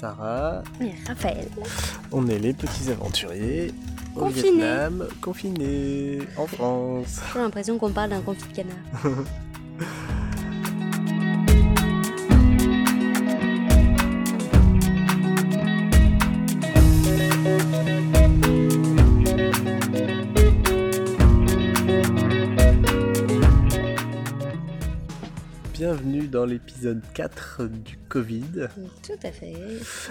Sarah. et Raphaël. On est les petits aventuriers au Confinés. Vietnam, confinés en France. J'ai l'impression qu'on parle d'un confit de canard. dans l'épisode 4 du Covid, Tout à fait.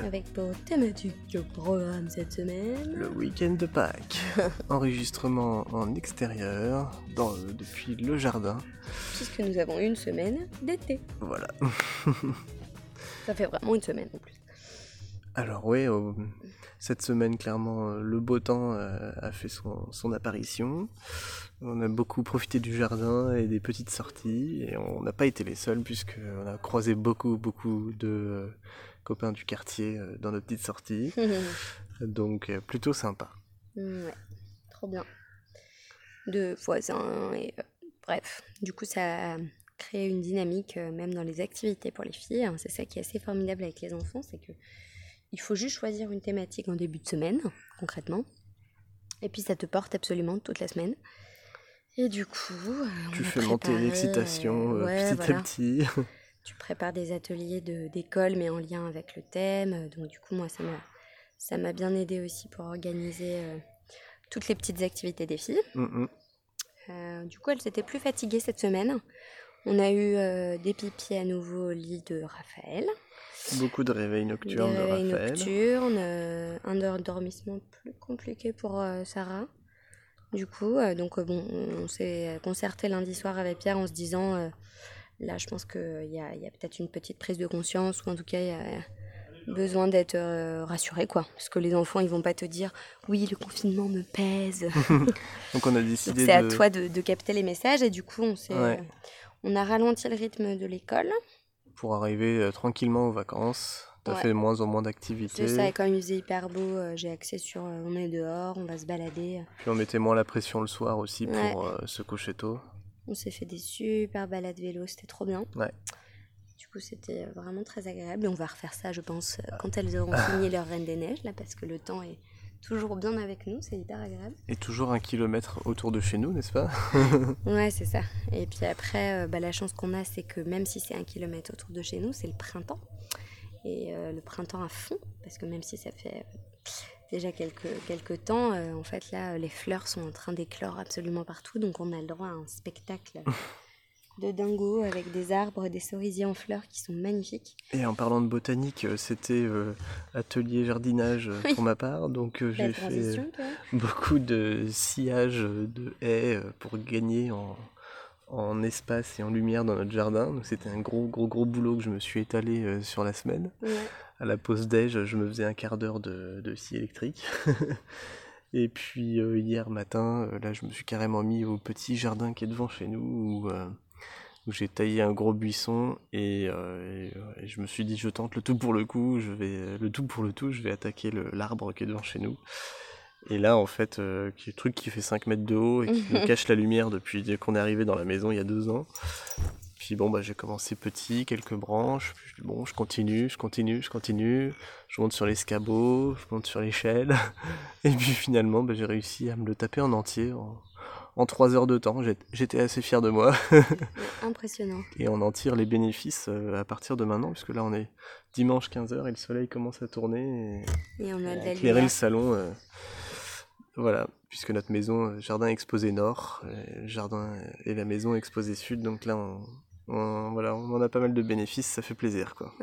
Avec pour thématique de programme cette semaine. le week-end de Pâques. Enregistrement en extérieur, dans, depuis le jardin. Puisque nous avons une semaine d'été. Voilà. Ça fait vraiment une semaine en plus. Alors euh, cette semaine clairement euh, le beau temps euh, a fait son, son apparition. On a beaucoup profité du jardin et des petites sorties et on n'a pas été les seuls puisque on a croisé beaucoup beaucoup de euh, copains du quartier dans nos petites sorties. Donc plutôt sympa. ouais, trop bien. De voisins et bref. Du coup, ça a créé une dynamique même dans les activités pour les filles. hein. C'est ça qui est assez formidable avec les enfants, c'est que il faut juste choisir une thématique en début de semaine, concrètement. Et puis ça te porte absolument toute la semaine. Et du coup, euh, Tu fais monter l'excitation euh, ouais, petit voilà. à petit. Tu prépares des ateliers de- d'école, mais en lien avec le thème. Donc du coup, moi, ça m'a, ça m'a bien aidé aussi pour organiser euh, toutes les petites activités des filles. Mm, mm. Euh, du coup, elles étaient plus fatiguées cette semaine. On a eu euh, des pipis à nouveau au lit de Raphaël, Beaucoup de réveils nocturnes de réveils Raphaël. nocturnes, euh, un endormissement plus compliqué pour euh, Sarah. Du coup, euh, donc bon, on s'est concerté lundi soir avec Pierre en se disant, là, je pense qu'il y a, il y a peut-être une petite prise de conscience, ou en tout cas, il y a besoin d'être rassuré, quoi. Parce que les enfants, ils vont pas te dire, oui, le confinement me pèse. Donc on a décidé c'est à de... toi de, de capter les messages et du coup on s'est, Ouais. on a ralenti le rythme de l'école. Pour arriver euh, tranquillement aux vacances. T'as Ouais. fait de moins en moins C'est d'activités. ça, et comme il faisait hyper beau, euh, j'ai axé sur euh, on est dehors, on va se balader. Puis on mettait moins la pression le soir aussi Ouais. pour se coucher tôt. On s'est fait des super balades vélo, c'était trop bien. Ouais. Du coup c'était vraiment très agréable et on va refaire ça je pense quand elles auront fini leur Reine des Neiges là parce que le temps est toujours bien avec nous, c'est hyper agréable. Et toujours un kilomètre autour de chez nous, n'est-ce pas Ouais c'est ça. Et puis après euh, bah, la chance qu'on a c'est que même si c'est un kilomètre autour de chez nous, c'est le printemps. Et euh, le printemps à fond, parce que même si ça fait euh, déjà quelques, quelques temps, euh, en fait là, les fleurs sont en train d'éclore absolument partout, donc on a le droit à un spectacle de dingo avec des arbres, des cerisiers en fleurs qui sont magnifiques. Et en parlant de botanique, euh, c'était euh, atelier jardinage euh, Oui. pour ma part. Donc euh, j'ai fait beaucoup de sillage de haies pour gagner en, en espace et en lumière dans notre jardin. Donc c'était un gros gros gros boulot que je me suis étalé euh, sur la semaine. Ouais. À la pause déj, je me faisais un quart d'heure de, de scie électrique. Et puis euh, hier matin, euh, là, je me suis carrément mis au petit jardin qui est devant chez nous, où, euh, où j'ai taillé un gros buisson et, euh, et, euh, et je me suis dit, je tente le tout pour le coup, je vais le tout pour le tout, je vais attaquer l'arbre qui est devant chez nous. Et là, en fait, euh, qui est le truc qui fait 5 mètres de haut et qui nous cache la lumière depuis qu'on est arrivé dans la maison il y a deux ans. Puis bon, bah, j'ai commencé petit, quelques branches. Puis bon, je continue, je continue, je continue. Je monte sur l'escabeau, je monte sur l'échelle. Et puis finalement, bah, j'ai réussi à me le taper en entier en, en 3 heures de temps. J'étais assez fier de moi. Ouais, Impressionnant. Et on en tire les bénéfices euh, à partir de maintenant, puisque là, on est dimanche 15h et le soleil commence à tourner. Et Et on a éclairer le salon. euh, voilà, puisque notre maison, euh, jardin exposé nord, jardin et la maison exposé sud. Donc là, on, on- voilà, on en a pas mal de bénéfices, ça fait plaisir. Quoi.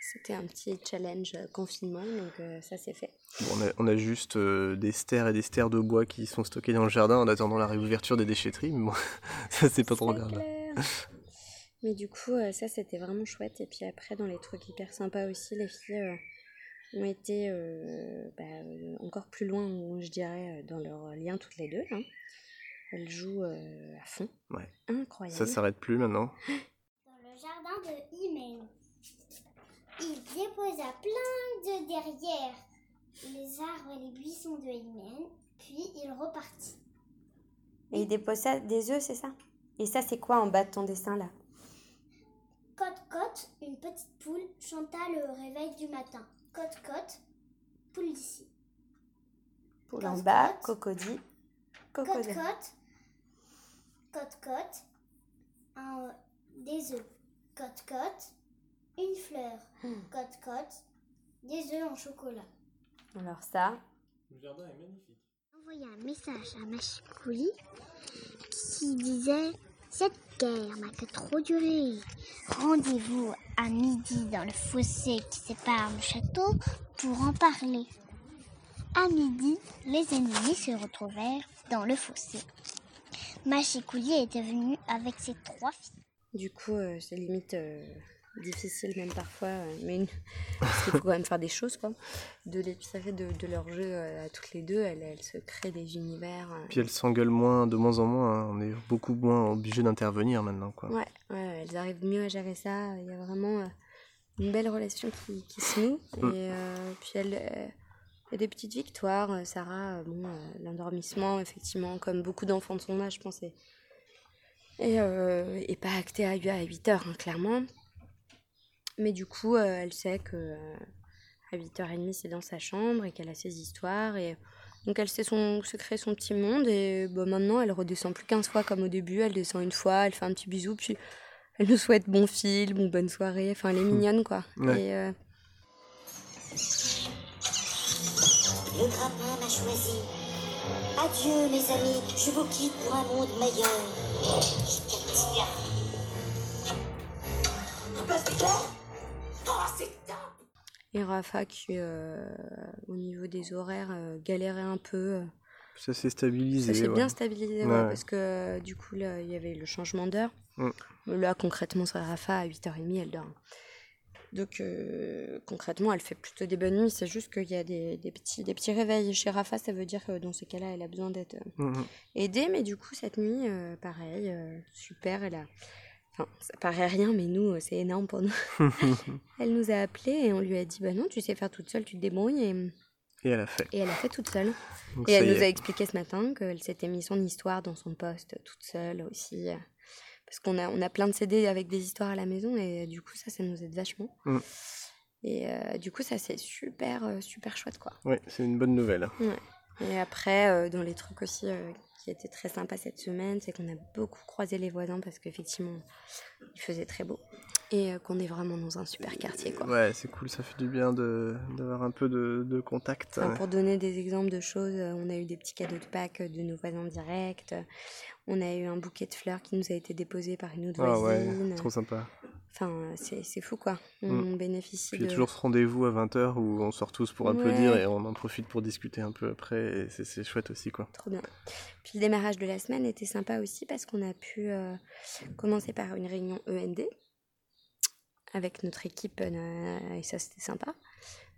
C'était un petit challenge euh, confinement, donc euh, ça c'est fait. Bon, on, a, on a juste euh, des stères et des stères de bois qui sont stockés dans le jardin en attendant la réouverture des déchetteries. Mais bon, ça, c'est pas trop grave. Mais du coup, euh, ça c'était vraiment chouette. Et puis après, dans les trucs hyper sympas aussi, les filles euh, ont été euh, bah, encore plus loin, je dirais, dans leur lien toutes les deux. hein. Elles jouent euh, à fond. Ouais. Incroyable. Ça s'arrête plus maintenant. dans le jardin de Imen. Il déposa plein de derrière les arbres et les buissons de Imen, puis il repartit. Et il dépose ça, des œufs, c'est ça? Et ça, c'est quoi en bas de ton dessin là? Cote-cote Cote, une petite poule, chanta le réveil du matin. Cote, cote, poule d'ici. Poule en Cote, bas, cote. cocody, Cote, cocody. cote, cote, cote, un, des œufs. Cote, cote, une fleur. Hmm. Cote, cote, des œufs en chocolat. Alors ça, Le jardin est magnifique. envoyé un message à Machikouli qui disait Cette guerre n'a que trop duré. Rendez-vous à midi dans le fossé qui sépare le château pour en parler. À midi, les ennemis se retrouvèrent dans le fossé. Machikouli était venu avec ses trois filles. du coup, euh, c'est limite euh, difficile même parfois, euh, mais une- parce qu'il faut quand même faire des choses, quoi. De les tirer de, de leur jeu euh, à toutes les deux, elles, elles se créent des univers. euh, Puis elles s'engueulent moins, de moins en moins. hein. On est beaucoup moins obligé d'intervenir maintenant, quoi. Ouais, ouais, elles arrivent mieux à gérer ça. Il y a vraiment une belle relation qui, qui se noue. Mm. Et euh, puis elle, euh, il y a des petites victoires. Sarah, bon, euh, l'endormissement, effectivement, comme beaucoup d'enfants de son âge, je pense, est, euh, est pas acté à, 8 heures, hein, clairement. Mais du coup, euh, elle sait que euh, à 8h30, c'est dans sa chambre et qu'elle a ses histoires. Et donc, elle sait son, se créer son petit monde. Et bah, maintenant, elle redescend plus 15 fois comme au début. Elle descend une fois, elle fait un petit bisou, puis elle nous souhaite bon film ou bonne soirée. Enfin, elle est mignonne, quoi. Ouais. Et euh, Le grappin m'a choisi. Adieu, mes amis, je vous quitte pour un monde meilleur. Tiens. Oh, c'est top et Rafa, qui, euh, au niveau des horaires, euh, galérait un peu. euh, Ça s'est stabilisé. Ça s'est ouais. bien stabilisé, ouais, Ouais. parce que du coup, là, il y avait le changement d'heure. Mm. Là, concrètement, sur Rafa, à 8h30, elle dort. Donc, euh, concrètement, elle fait plutôt des bonnes nuits. C'est juste qu'il y a des, des petits, des petits réveils chez Rafa. Ça veut dire que dans ces cas-là, elle a besoin d'être euh, Mhm. aidée. Mais du coup, cette nuit, euh, pareil, euh, super. Elle a. Enfin, ça paraît rien, mais nous, euh, c'est énorme pour nous. elle nous a appelés et on lui a dit Bah non, tu sais faire toute seule, tu te débrouilles. Et, Et elle a fait. et elle a fait toute seule. Donc Et elle nous a expliqué ce matin qu'elle s'était mis son histoire dans son poste toute seule aussi. euh, Parce qu'on a, on a plein de CD avec des histoires à la maison et euh, du coup, ça, ça nous aide vachement. Mm. Et euh, du coup, ça, c'est super, super chouette, quoi. Ouais, c'est une bonne nouvelle. Et après, euh, dans les trucs aussi euh, qui étaient très sympas cette semaine, c'est qu'on a beaucoup croisé les voisins parce qu'effectivement, il faisait très beau. Et euh, qu'on est vraiment dans un super quartier, quoi. Ouais, c'est cool, ça fait du bien d'avoir un peu de, de contact. Enfin, pour donner des exemples de choses, euh, on a eu des petits cadeaux de Pâques de nos voisins directs. On a eu un bouquet de fleurs qui nous a été déposé par une autre Ah ouais, voisine. trop sympa. Enfin, c'est fou quoi. On Mm. bénéficie Puis il y a toujours ce rendez-vous à 20h où on sort tous pour Ouais. applaudir et on en profite pour discuter un peu après. Et c'est- chouette aussi, quoi. Trop bien. Puis le démarrage de la semaine était sympa aussi parce qu'on a pu euh, commencer par une réunion END avec notre équipe euh, et ça c'était sympa.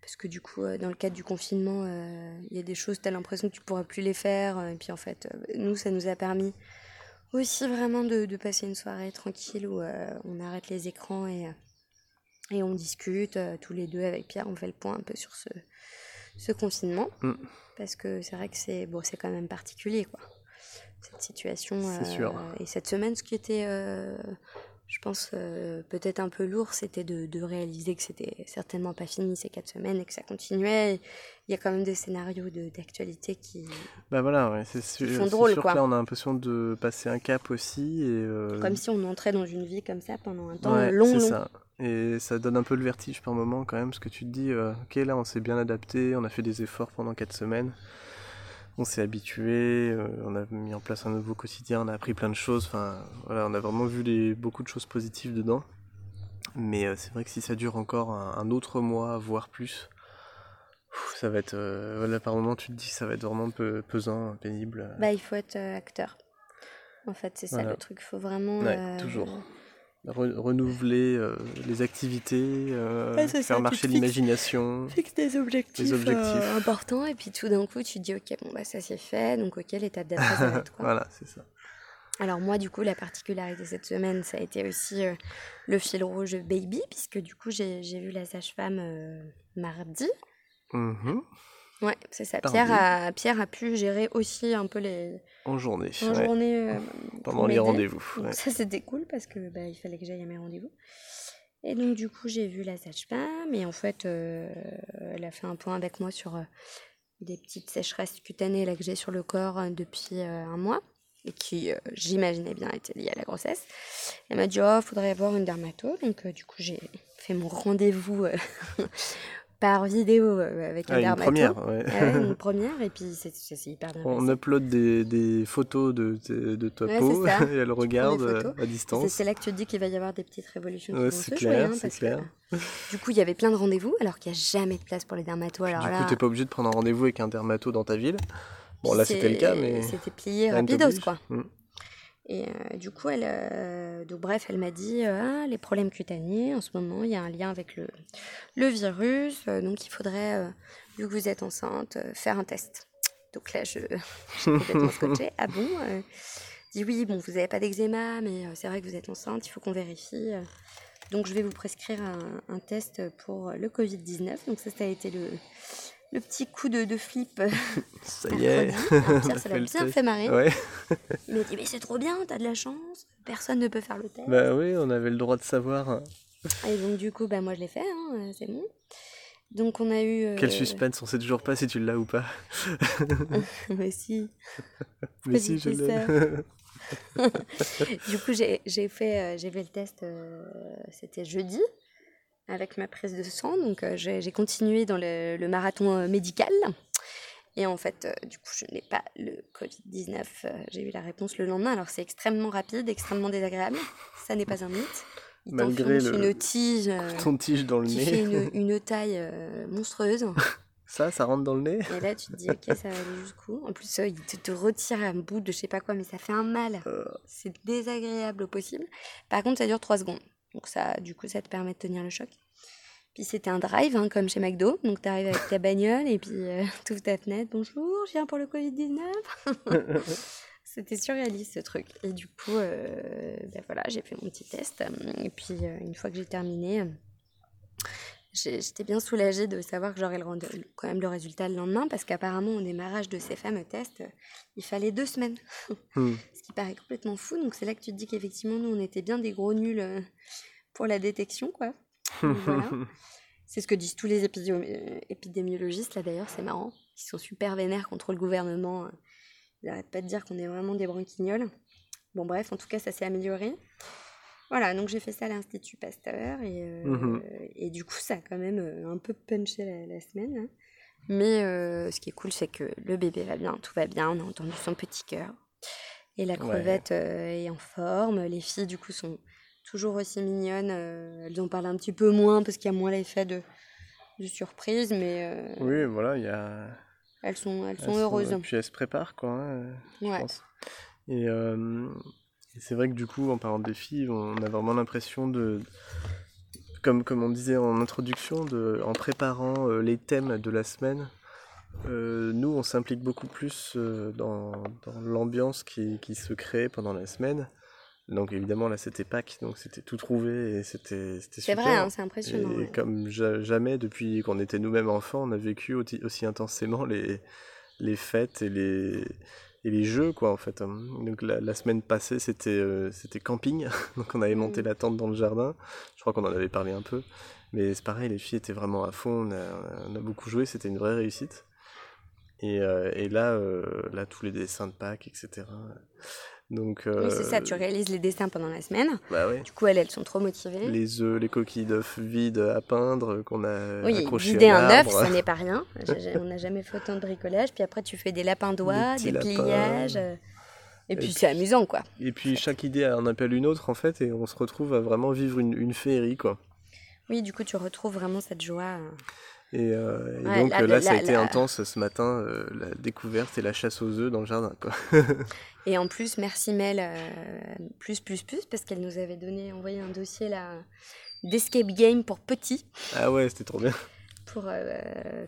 Parce que du coup, euh, dans le cadre du confinement, il y a des choses, tu as l'impression que tu pourras plus les faire. Et puis en fait, nous, ça nous a permis aussi vraiment de, de passer une soirée tranquille où euh, on arrête les écrans et, euh, et on discute euh, tous les deux avec Pierre. On fait le point un peu sur ce, ce confinement. Mm. Parce que c'est vrai que c'est bon, quand même particulier, quoi. Cette situation. C'est sûr. Et cette semaine, ce qui était, euh, je pense, euh, peut-être un peu lourd, c'était de, de réaliser que c'était certainement pas fini ces quatre semaines et que ça continuait. Et Il y a quand même des scénarios de- d'actualité qui. Bah voilà, ouais, c'est sûr, font c'est drôle, sûr quoi. que là on a l'impression de passer un cap aussi. Et, euh, Comme si on entrait dans une vie comme ça pendant un temps ouais, long, long. ça. Et ça donne un peu le vertige par moment quand même, parce que tu te dis, euh, ok, là on s'est bien adapté, on a fait des efforts pendant 4 semaines, on s'est habitué, euh, on a mis en place un nouveau quotidien, on a appris plein de choses, enfin voilà, on a vraiment vu les, beaucoup de choses positives dedans. Mais c'est vrai que si ça dure encore un, un autre mois, voire plus, ça va être, euh, voilà, par moment tu te dis, ça va être vraiment peu, pesant, pénible. Bah, il faut être euh, acteur. En fait, c'est ça Voilà. le truc. Il faut vraiment. Ouais, euh, toujours. Re- renouveler euh, les activités, euh, Ouais, ça, faire tu marcher l'imagination. fixe des objectifs, Des objectifs. euh, importants et puis tout d'un coup tu te dis ok bon bah ça c'est fait donc ok l'étape d'après ça va être quoi voilà, c'est ça. alors moi du coup la particularité cette semaine ça a été aussi le fil rouge baby puisque du coup j'ai vu la sage-femme mardi Mhm. ouais c'est ça. Pierre a Pierre a pu gérer aussi un peu les En journée, en ouais, journée euh, pendant les rendez-vous. Ouais. ça c'était cool parce que bah, il fallait que j'aille à mes rendez-vous Et donc, du coup, j'ai vu la sage-femme et en fait, euh, elle a fait un point avec moi sur euh, des petites sécheresses cutanées là, que j'ai sur le corps depuis un mois et qui, euh, j'imaginais bien, étaient liées à la grossesse. Elle m'a dit, oh, faudrait voir une dermato. Donc, euh, du coup, j'ai fait mon rendez-vous euh, par vidéo euh, avec un Ah, une dermato. première, ouais. Ah ouais, une première, et puis c'est c'est- hyper bien On upload des, des photos de, de, de ta Ouais, peau et elle regarde euh, à distance. c'est là que tu te dis qu'il va y avoir des petites révolutions Ouais, qui vont c'est se clair, jouer. hein, c'est que, clair. du coup, il y avait plein de rendez-vous, alors qu'il n'y a jamais de place pour les dermatos. Alors du là, coup, t'es pas obligé de prendre un rendez-vous avec un dermato dans ta ville. Bon, là, c'était le cas, mais C'était plié rapidos, quoi. Mm. Et euh, du coup, elle, euh, donc bref, elle m'a dit euh, ah, les problèmes cutanés, en ce moment, il y a un lien avec le, virus, donc il faudrait, vu que vous êtes enceinte, faire un test. Donc là, je je suis complètement scotchée. Ah bon dis oui, bon, vous n'avez pas d'eczéma, mais c'est vrai que vous êtes enceinte, il faut qu'on vérifie. Donc je vais vous prescrire un, un test pour le Covid-19. Donc ça, ça a été le, le petit coup de, de flip. ça y est. Alors, Pierre, a ça l'a bien fait marrer. Ouais. Il m'a dit, mais c'est trop bien, t'as de la chance, personne ne peut faire le test. Bah oui, on avait le droit de savoir. Et donc, du coup, bah, moi, je l'ai fait, hein, c'est bon. Donc, on a eu. euh, Quel suspense, on sait toujours pas si tu l'as ou pas. mais si. Mais si, je l'ai. Du coup, j'ai j'ai fait, euh, j'ai fait le test, euh, c'était jeudi, avec ma prise de sang. Donc, euh, j'ai continué dans le, le marathon euh, médical. Et en fait, euh, du coup, je n'ai pas le Covid-19. euh, j'ai eu la réponse le lendemain. Alors, c'est extrêmement rapide, extrêmement désagréable. Ça n'est pas un mythe. Il Malgré le- une tige Ton tige dans le qui fait nez. une, une taille monstrueuse. Ça, ça rentre dans le nez Et là, tu te dis, ok, ça va aller jusqu'où? En plus, il te, te retire un bout de je sais pas quoi, mais ça fait un mal. C'est désagréable au possible. Par contre, ça dure 3 secondes. Donc, ça, du coup, ça te permet de tenir le choc. Puis, c'était un drive, hein, comme chez McDo. Donc, tu arrives avec ta bagnole et puis euh, tu ouvres ta fenêtre. Bonjour, je viens pour le Covid-19. C'était surréaliste ce truc. Et du coup, euh, ben voilà, j'ai fait mon petit test. Et puis, euh, une fois que j'ai terminé, j'étais bien soulagée de savoir que j'aurais quand même le résultat le lendemain, parce qu'apparemment, au démarrage de ces fameux tests, euh, il fallait deux semaines. Hmm. Ce qui paraît complètement fou. Donc, c'est là que tu te dis qu'effectivement, nous, on était bien des gros nuls euh, pour la détection, quoi. Voilà. C'est ce que disent tous les euh, épidémiologistes, là d'ailleurs, c'est marrant. Ils sont super vénères contre le gouvernement. euh. Ils n'arrêtent pas de dire qu'on est vraiment des branquignoles. Bon, bref, en tout cas, ça s'est amélioré. Voilà, donc j'ai fait ça à l'Institut Pasteur et, euh, Mhm. et du coup, ça a quand même euh, un peu punché la, la semaine. hein. Mais euh, ce qui est cool, c'est que le bébé va bien, tout va bien, on a entendu son petit cœur. Et la crevette euh, est en forme. Les filles, du coup, sont toujours aussi mignonnes. elles en parlent un petit peu moins parce qu'il y a moins l'effet de, de surprise, mais Oui, voilà, il y a. elles sont, elles elles sont heureuses. Et puis elles se préparent, quoi. hein, je Ouais. pense. Et, et c'est vrai que du coup, en parlant des filles, on a vraiment l'impression de. Comme, comme on disait en introduction, de, en préparant euh, les thèmes de la semaine, euh, nous, on s'implique beaucoup plus euh, dans, dans l'ambiance qui, qui se crée pendant la semaine. Donc évidemment, là, c'était Pâques, donc c'était tout trouvé et c'était c'était C'est super. vrai, hein, c'est impressionnant. Et ouais. comme ja- jamais depuis qu'on était nous-mêmes enfants, on a vécu aussi, aussi intensément les, les fêtes et les, et les jeux, quoi, en fait. hein. Donc la, la semaine passée, c'était euh, c'était camping. Donc on avait monté Mhm. la tente dans le jardin. Je crois qu'on en avait parlé un peu. Mais c'est pareil, les filles étaient vraiment à fond. On a, on a beaucoup joué, c'était une vraie réussite. Et, euh, et là, euh, là, tous les dessins de Pâques, etc. Donc, Oui, c'est ça, euh, tu réalises les dessins pendant la semaine. bah ouais. Du coup, elles, elles sont trop motivées. Les œufs, les coquilles d'œufs vides à peindre qu'on a Oui, vider un œuf, ça n'est pas rien. On n'a jamais fait autant de bricolage. Puis après, tu fais des lapins d'oie, petits des pliages. euh, Et Et puis, puis- c'est amusant, quoi. Et puis chaque idée en appelle une autre en fait, et on se retrouve à vraiment vivre une, une féerie quoi. Oui, du coup, tu retrouves vraiment cette joie. Et, euh, et Ouais, donc là, euh, là, ça a été intense ce matin, euh, la découverte et la chasse aux œufs dans le jardin quoi. Et en plus, merci Mel, euh, plus, plus, plus, parce qu'elle nous avait donné, envoyé un dossier là d'escape game pour petits, Ah ouais, c'était trop bien. pour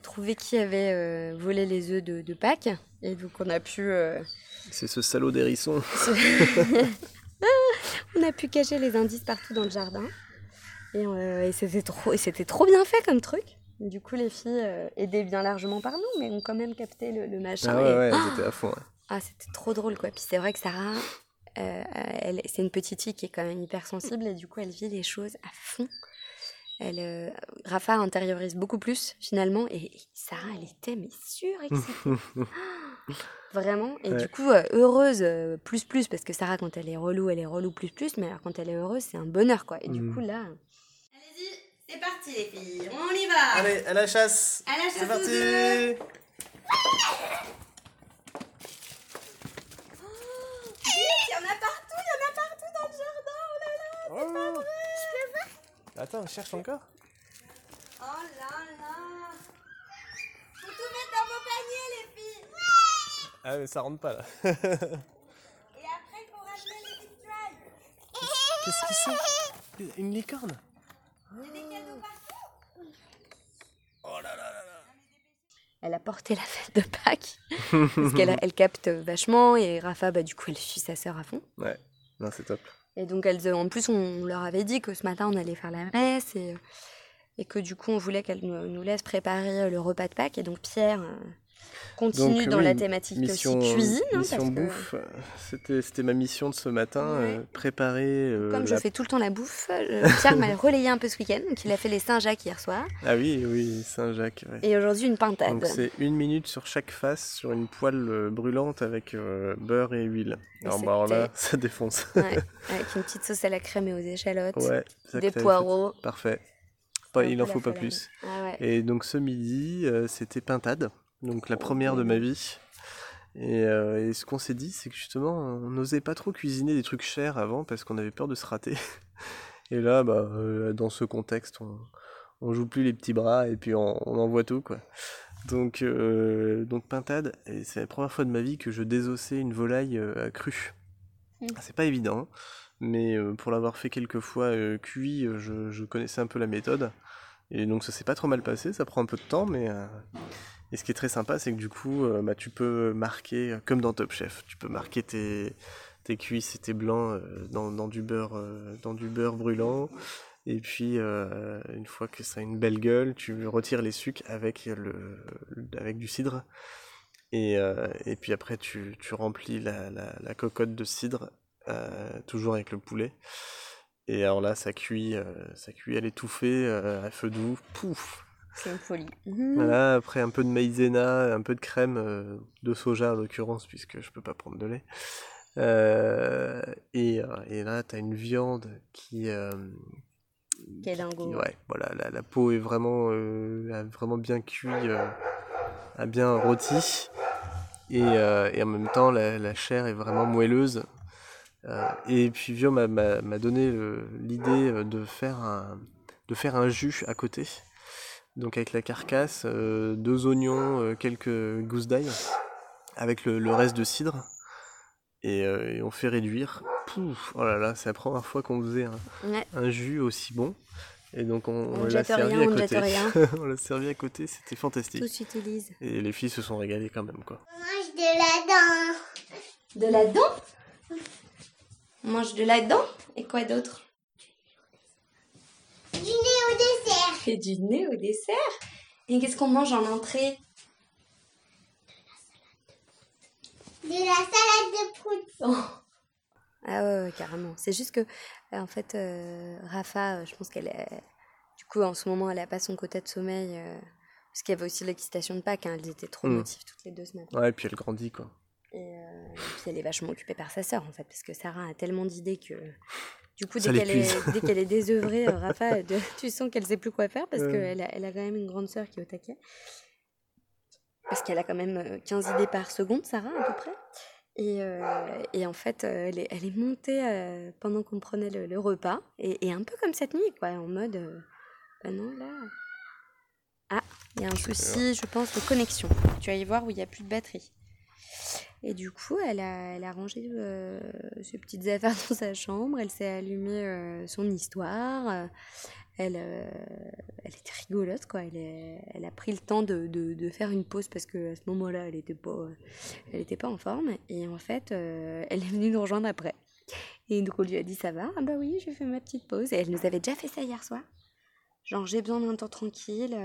trouver qui avait volé les œufs de, de Pâques. Et donc, on a pu, C'est ce salaud d'hérisson. on a pu cacher les indices partout dans le jardin. Et, et c'était trop, et c'était trop bien fait comme truc. Du coup, les filles euh, aidaient bien largement par nous, mais ont quand même capté le, le machin. Ah et- ouais, elles étaient à fond. ouais. Ah, c'était trop drôle, quoi. Puis c'est vrai que Sarah, euh, elle, c'est une petite fille qui est quand même hyper sensible et du coup, elle vit les choses à fond. elle, euh, Rafa intériorise beaucoup plus finalement. Et Sarah, elle était mais surexcitée. Vraiment. Et Ouais. du coup, euh, heureuse euh, plus plus, parce que Sarah, quand elle est relou, elle est relou plus plus. Mais alors, quand elle est heureuse, c'est un bonheur, quoi. Et du Mm. coup, là. C'est parti les filles, on y va Allez, à la chasse À la C'est chasse parti aux œufs. Il y en a partout, il y en a partout dans le jardin. Oh là là. Oh. Attends, on cherche encore Oh là là Faut tout mettre dans vos paniers les filles Ah, mais ça rentre pas là. Et après faut ramener les victuailles Qu'est-ce que c'est? Une licorne? C'est des cadeaux partout Elle a porté la fête de Pâques. parce qu'elle elle capte vachement. Et Rafa, bah, du coup, elle suit sa sœur à fond. Ouais, non, c'est top. Et donc, elles, en plus, on leur avait dit que ce matin, on allait faire la messe et, et que du coup, on voulait qu'elles nous, nous laissent préparer euh, le repas de Pâques. Et donc, Pierre euh, continue Donc, dans oui, la thématique Mission, aussi cuisine. hein, mission parce que, bouffe, euh, c'était, c'était ma mission de ce matin, Ouais. euh, préparer euh, comme je la- fais tout le temps la bouffe, euh, Pierre m'a relayé un peu ce week-end. Donc, il a fait les Saint-Jacques hier soir. Ah oui, oui, Saint-Jacques. ouais. Et aujourd'hui, une pintade. C'est une minute sur chaque face sur une poêle brûlante avec euh, beurre et huile. Alors, bah, alors là, ça défonce. Ouais, avec une petite sauce à la crème et aux échalotes. que des poireaux. fait. Parfait. Pas- il en faut pas plus. Ah. Et donc ce midi, c'était pintade, donc la première de ma vie. Et, euh, et ce qu'on s'est dit, c'est que justement, on n'osait pas trop cuisiner des trucs chers avant parce qu'on avait peur de se rater. Et là, bah, euh, dans ce contexte, on, on joue plus les petits bras et puis on, on envoie tout, quoi. Donc, euh, donc pintade, et c'est la première fois de ma vie que je désossais une volaille à crue. Mhm. C'est pas évident, mais pour l'avoir fait quelques fois cuit, je, je connaissais un peu la méthode. Et donc ça s'est pas trop mal passé, ça prend un peu de temps, mais... Et ce qui est très sympa, c'est que du coup, euh, bah, tu peux marquer, euh, comme dans Top Chef, tu peux marquer tes, tes cuisses et tes blancs euh, dans, dans du beurre, dans du beurre brûlant. Et puis, une fois que ça a une belle gueule, tu retires les sucs avec, le, avec du cidre. Et, et puis après, tu, tu remplis la, la, cocotte de cidre, toujours avec le poulet. Et alors là, ça cuit, ça cuit à l'étouffée, à feu doux. Pouf C'est une folie. Mhm. Voilà, après un peu de maïzena, un peu de crème euh, de soja en l'occurrence, puisque je peux pas prendre de lait. Euh, et, euh, et là, tu as une viande qui, euh, Quel dingo. qui- ouais, voilà, la, la peau est vraiment, euh, a vraiment bien cuit, euh, a bien rôti, et, euh, et en même temps, la, la chair est vraiment moelleuse. Euh, et puis Vio m'a- donné l'idée de faire un de faire un jus à côté. Donc avec la carcasse, euh, deux oignons, euh, quelques gousses d'ail, avec le, le reste de cidre. Et, euh, et on fait réduire. Pouf, oh là là, c'est la première fois qu'on faisait un, Ouais. un jus aussi bon. Et donc on, On on ne l'a servi rien, à on ne côté. on l'a servi à côté, c'était fantastique. Tout s'utilise. Et les filles se sont régalées quand même quoi. On mange de la dent. De la dent? On mange de la dent? Et quoi d'autre Du nez au dessert. Et du nez au dessert Et qu'est-ce qu'on mange en entrée? De la salade de prout. Ah ouais, ouais, carrément. C'est juste que, euh, en fait, euh, Rafa, euh, je pense qu'elle est... Du coup, en ce moment, elle a pas son quota de sommeil. euh, parce qu'il y avait aussi l'excitation de Pâques. hein, elles étaient trop Mm. motives toutes les deux ce matin. Ouais, et puis elle grandit quoi. Et, euh, et puis elle est vachement occupée par sa sœur, en fait. Parce que Sarah a tellement d'idées que... Du coup, dès qu'elle est, qu'elle est désœuvrée, euh, Rafa, de- tu sens qu'elle sait plus quoi faire parce Ouais. qu'elle a, elle a quand même une grande sœur qui est au taquet. Parce qu'elle a quand même euh, 15 idées par seconde, Sarah, à peu près. Et, euh, et en fait, euh, elle est, elle est montée euh, pendant qu'on prenait le, le repas. Et, et un peu comme cette nuit, quoi, en mode. euh, bah non, là. Ah, il y a un souci, je pense, de connexion. Tu vas y voir où il n'y a plus de batterie. Et du coup, elle a, elle a rangé euh, ses petites affaires dans sa chambre. Elle s'est allumée euh, son histoire. euh, elle, elle était rigolote, quoi. Elle, elle a pris le temps de, de- faire une pause parce que à ce moment-là, elle n'était pas, pas en forme. Et en fait, elle est venue nous rejoindre après. Et donc, on lui a dit Ça va? Ah, bah oui, j'ai fait ma petite pause. Et elle nous avait déjà fait ça hier soir. Genre, j'ai besoin d'un temps tranquille.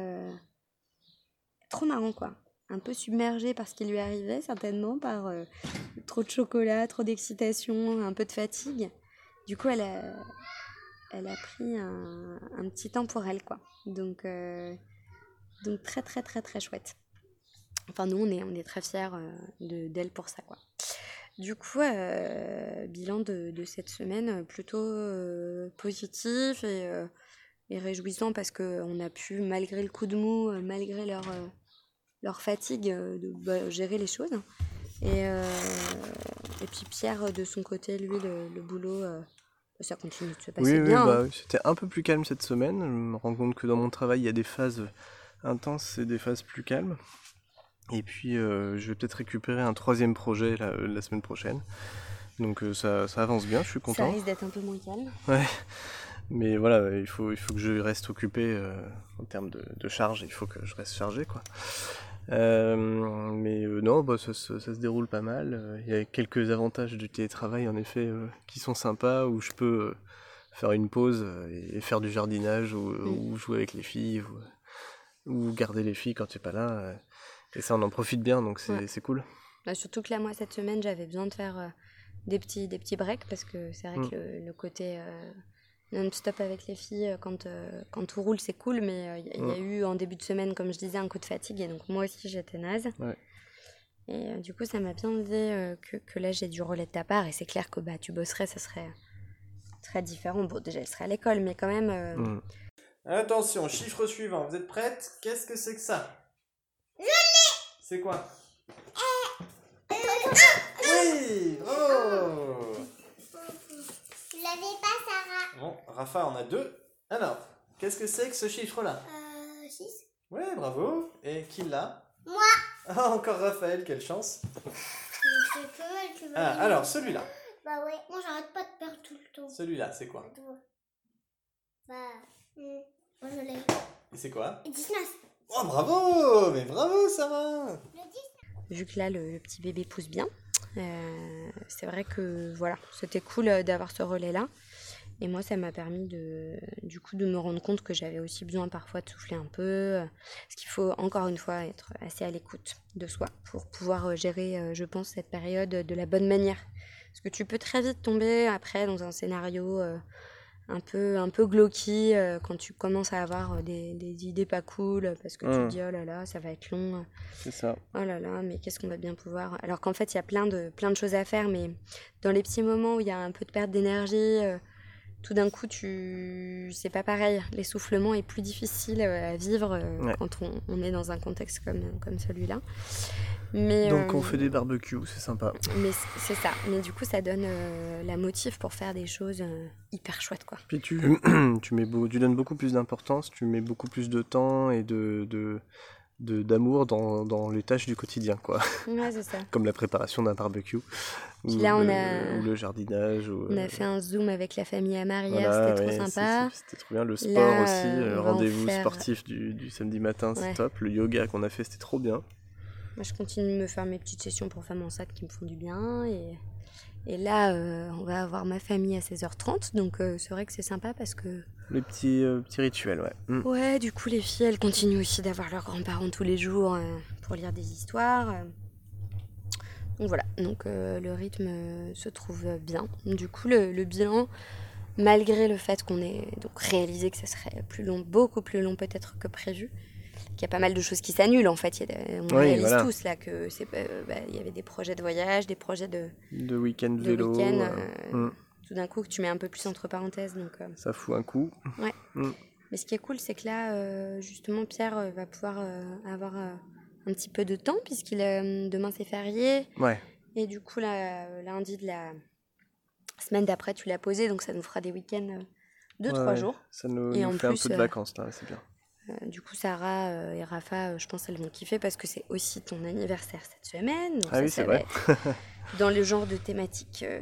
Trop marrant, quoi. Un peu submergée par ce qui lui arrivait, certainement, par euh, trop de chocolat, trop d'excitation, un peu de fatigue. Du coup, elle a, elle a pris un, un petit temps pour elle, quoi. Donc, euh, donc très, très, très, très chouette. Enfin, nous, on est, on est très fiers euh, de- d'elle pour ça, quoi. Du coup, euh, bilan de, de cette semaine plutôt positif et, et réjouissant parce qu'on a pu, malgré le coup de mou, malgré leur, leur fatigue, euh, de bah, gérer les choses. Et, euh, et puis Pierre, de son côté, lui, le, le boulot, euh, ça continue de se passer Oui, oui, bah, hein. oui, c'était un peu plus calme cette semaine. Je me rends compte que dans mon travail, il y a des phases intenses et des phases plus calmes. Et puis, euh, je vais peut-être récupérer un troisième projet la, la semaine prochaine. Donc, euh, ça, ça avance bien, je suis Ça content. risque d'être un peu moins calme. Ouais. Mais voilà, il faut, il faut que je reste occupé euh, en termes de, de charge. Il faut que je reste chargé, quoi. Euh, mais euh, non, bah, ça, se- ça se déroule pas mal. Euh, Il y a quelques avantages du télétravail, en effet, euh, qui sont sympas, où je peux faire une pause et, et faire du jardinage, ou, ou jouer avec les filles, ou, ou garder les filles quand tu n'es pas là. et ça, on en profite bien, donc c'est Ouais. cool. Bah, surtout que là, moi, cette semaine, j'avais besoin de faire des, petits, des petits breaks parce que c'est vrai Mm. que le, le côté euh, non-stop avec les filles, euh, quand, euh, quand tout roule, c'est cool, mais euh, il y, a- il y a eu en début de semaine, comme je disais, un coup de fatigue et donc moi aussi, j'étais naze. Ouais. Et euh, du coup, ça m'a bien dit euh, que, que là, j'ai du relais de ta part et c'est clair que bah, tu bosserais, ça serait très différent. Bon, déjà, elle serait à l'école, mais quand même. euh, Mm. Attention, chiffre suivant. Vous êtes prête? Qu'est-ce que c'est que ça? Je l'ai C'est quoi? Oui Bravo Tu l'avais pas, Sarah Bon, Rafa en a deux. Alors, qu'est-ce que c'est que ce chiffre-là Euh, 6. Ouais, bravo. Et qui l'a Moi. Ah, encore Raphaël, quelle chance. Tu veux. Ah, alors, celui-là. Bah ouais, moi j'arrête pas de perdre tout le temps. Celui-là, c'est quoi Bah, hmm, moi je l'ai. Et c'est quoi 19. Oh, bravo Mais bravo, Sarah Le 10. vu que là le, le petit bébé pousse bien, euh, c'est vrai que voilà, c'était cool euh, d'avoir ce relais là. Et moi, ça m'a permis de, du coup, de me rendre compte que j'avais aussi besoin parfois de souffler un peu. euh, Parce qu'il faut encore une fois être assez à l'écoute de soi pour pouvoir euh, gérer, euh, je pense, cette période de la bonne manière. Parce que tu peux très vite tomber après dans un scénario euh, un peu, un peu glauqui euh, quand tu commences à avoir euh, des, des idées pas cool parce que tu te dis oh là là, ça va être long. C'est ça. Oh là là, mais qu'est-ce qu'on va bien pouvoir. Alors qu'en fait, il y a plein de, plein de choses à faire, mais dans les petits moments où il y a un peu de perte d'énergie, euh, tout d'un coup, tu... c'est pas pareil. L'essoufflement est plus difficile euh, à vivre euh, Ouais. quand on, on est dans un contexte comme, comme celui-là. Mais, Donc, euh, on fait des barbecues, c'est sympa. mais c'est ça. Mais du coup, ça donne euh, la motive pour faire des choses euh, hyper chouettes, quoi. Puis tu, tu, mets beau- tu donnes beaucoup plus d'importance, tu mets beaucoup plus de temps et de- d'amour dans, dans les tâches du quotidien, quoi. Ouais, c'est ça. Comme la préparation d'un barbecue. Puis ou là, on le, a- ou le jardinage. Ou, On euh, a fait un zoom avec la famille hier, voilà, c'était ouais, trop sympa. C'était trop bien. Le sport Là, aussi, euh, euh, rendez-vous faire- sportif du, du samedi matin, c'est Ouais. top. Le yoga qu'on a fait, c'était trop bien. Moi, je continue de me faire mes petites sessions pour femmes enceintes qui me font du bien. Et, et là, euh, on va avoir ma famille à 16h30. Donc, euh, c'est vrai que c'est sympa parce que, Les petits, euh, petits rituels, ouais. Mm. ouais, du coup, les filles, elles continuent aussi d'avoir leurs grands-parents tous les jours pour lire des histoires. Donc, voilà. Donc, le rythme se trouve bien. Du coup, le, le bilan, malgré le fait qu'on ait donc réalisé que ça serait plus long, beaucoup plus long peut-être que prévu, qu'il y a pas mal de choses qui s'annulent en fait. Il y a des- on Oui, réalise voilà. tous là que c'est pas- bah, il y avait des projets de voyage, des projets de, De week-end de vélo. week-end. euh, euh, mm. Tout d'un coup, que tu mets un peu plus entre parenthèses. Donc, euh. Ça fout un coup. Mais ce qui est cool, c'est que là, euh, justement, Pierre euh, va pouvoir euh, avoir euh, un petit peu de temps puisqu'il euh, demain c'est férié Ouais. et du coup là, euh, lundi de la semaine d'après, tu l'as posé, donc ça nous fera des week-ends euh, de Ouais, trois jours. Ça nous, Et nous en fait plus, un peu de euh, vacances, là, c'est bien. Euh, du coup, Sarah euh, et Rafa, euh, je pense qu'elles vont kiffer parce que c'est aussi ton anniversaire cette semaine. Donc Ah ça, oui, c'est vrai. Dans le genre de thématique, euh,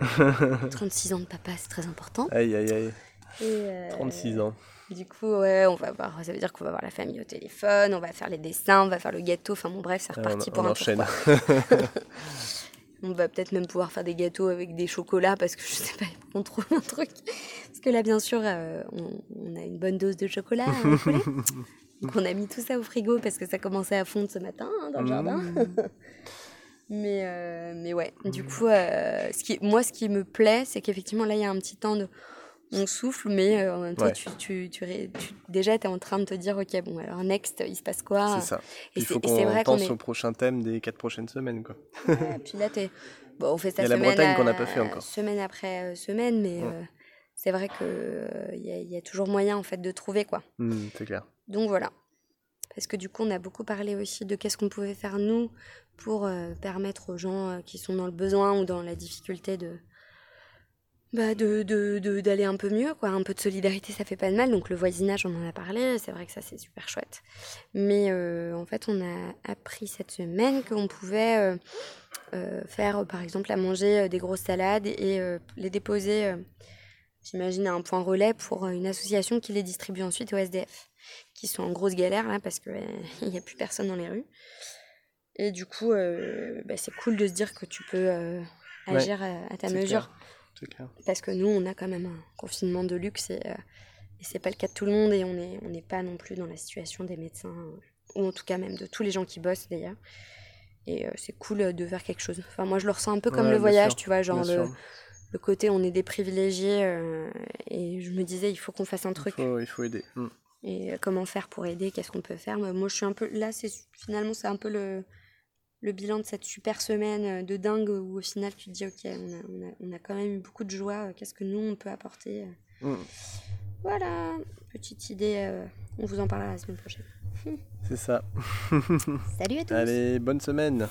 36 ans de papa, c'est très important. Aïe, aïe, aïe. Et, euh, 36 ans. Du coup, ouais, on va voir. Ça veut dire qu'on va voir la famille au téléphone, on va faire les dessins, on va faire le gâteau. Enfin bon, bref, c'est reparti on- pour on un enchaîne. on va peut-être même pouvoir faire des gâteaux avec des chocolats parce que je sais pas, on trouve un truc. Parce que là, bien sûr, euh, on, on a une bonne dose de chocolat. à écouler. Donc on a mis tout ça au frigo parce que ça commençait à fondre ce matin hein, dans le jardin. Mmh. Mais, euh, mais ouais, du coup, euh, ce qui, moi, ce qui me plaît, c'est qu'effectivement, là, il y a un petit temps de, on souffle, mais euh, en même temps, Ouais. tu, tu, tu, ré- tu- déjà, tu es en train de te dire, ok, bon, alors next, il se passe quoi? C'est ça. Et Il faut et qu'on pense est. au prochain thème des quatre prochaines semaines. Quoi. Ouais, puis là, t'es... Bon, on fait ça Il a la semaine, Bretagne qu'on n'a pas fait encore. semaine après euh, semaine, mais Ouais. euh, c'est vrai qu'il y, a- y a toujours moyen en fait de trouver quoi. Hmm, c'est clair. Donc voilà. Parce que du coup, on a beaucoup parlé aussi de qu'est-ce qu'on pouvait faire nous pour euh, permettre aux gens qui sont dans le besoin ou dans la difficulté de bah de, de, de- d'aller un peu mieux quoi. Un peu de solidarité ça fait pas de mal. Donc le voisinage on en a parlé. C'est vrai que ça c'est super chouette. Mais euh, en fait on a appris cette semaine qu'on pouvait euh, euh, faire par exemple à manger des grosses salades et les déposer j'imagine à un point relais pour une association qui les distribue ensuite aux SDF qui sont en grosse galère là parce que il n'y a plus personne dans les rues. Et du coup bah, c'est cool de se dire que tu peux Ouais, agir à, à ta mesure. clair. C'est clair. parce que nous, on a quand même un confinement de luxe et, euh, et c'est pas le cas de tout le monde et on n'est on pas non plus dans la situation des médecins ou en tout cas même de tous les gens qui bossent d'ailleurs. Et euh, c'est cool euh, de faire quelque chose. Enfin, moi, je le ressens un peu comme Ouais, le voyage, sûr, tu vois, genre le, côté on est des privilégiés euh, et je me disais, il faut qu'on fasse un Il truc. faut, il faut aider. Hmm. Et comment faire pour aider? Qu'est-ce qu'on peut faire? Moi, je suis un peu là. Finalement, c'est un peu le, le bilan de cette super semaine euh, de dingue où au final, tu te dis, ok, on a, on a, on a quand même eu beaucoup de joie. euh, Qu'est-ce que nous on peut apporter euh. Hmm. Voilà, petite idée. euh, on vous en parlera la semaine prochaine. C'est ça. Salut à tous. Allez, bonne semaine.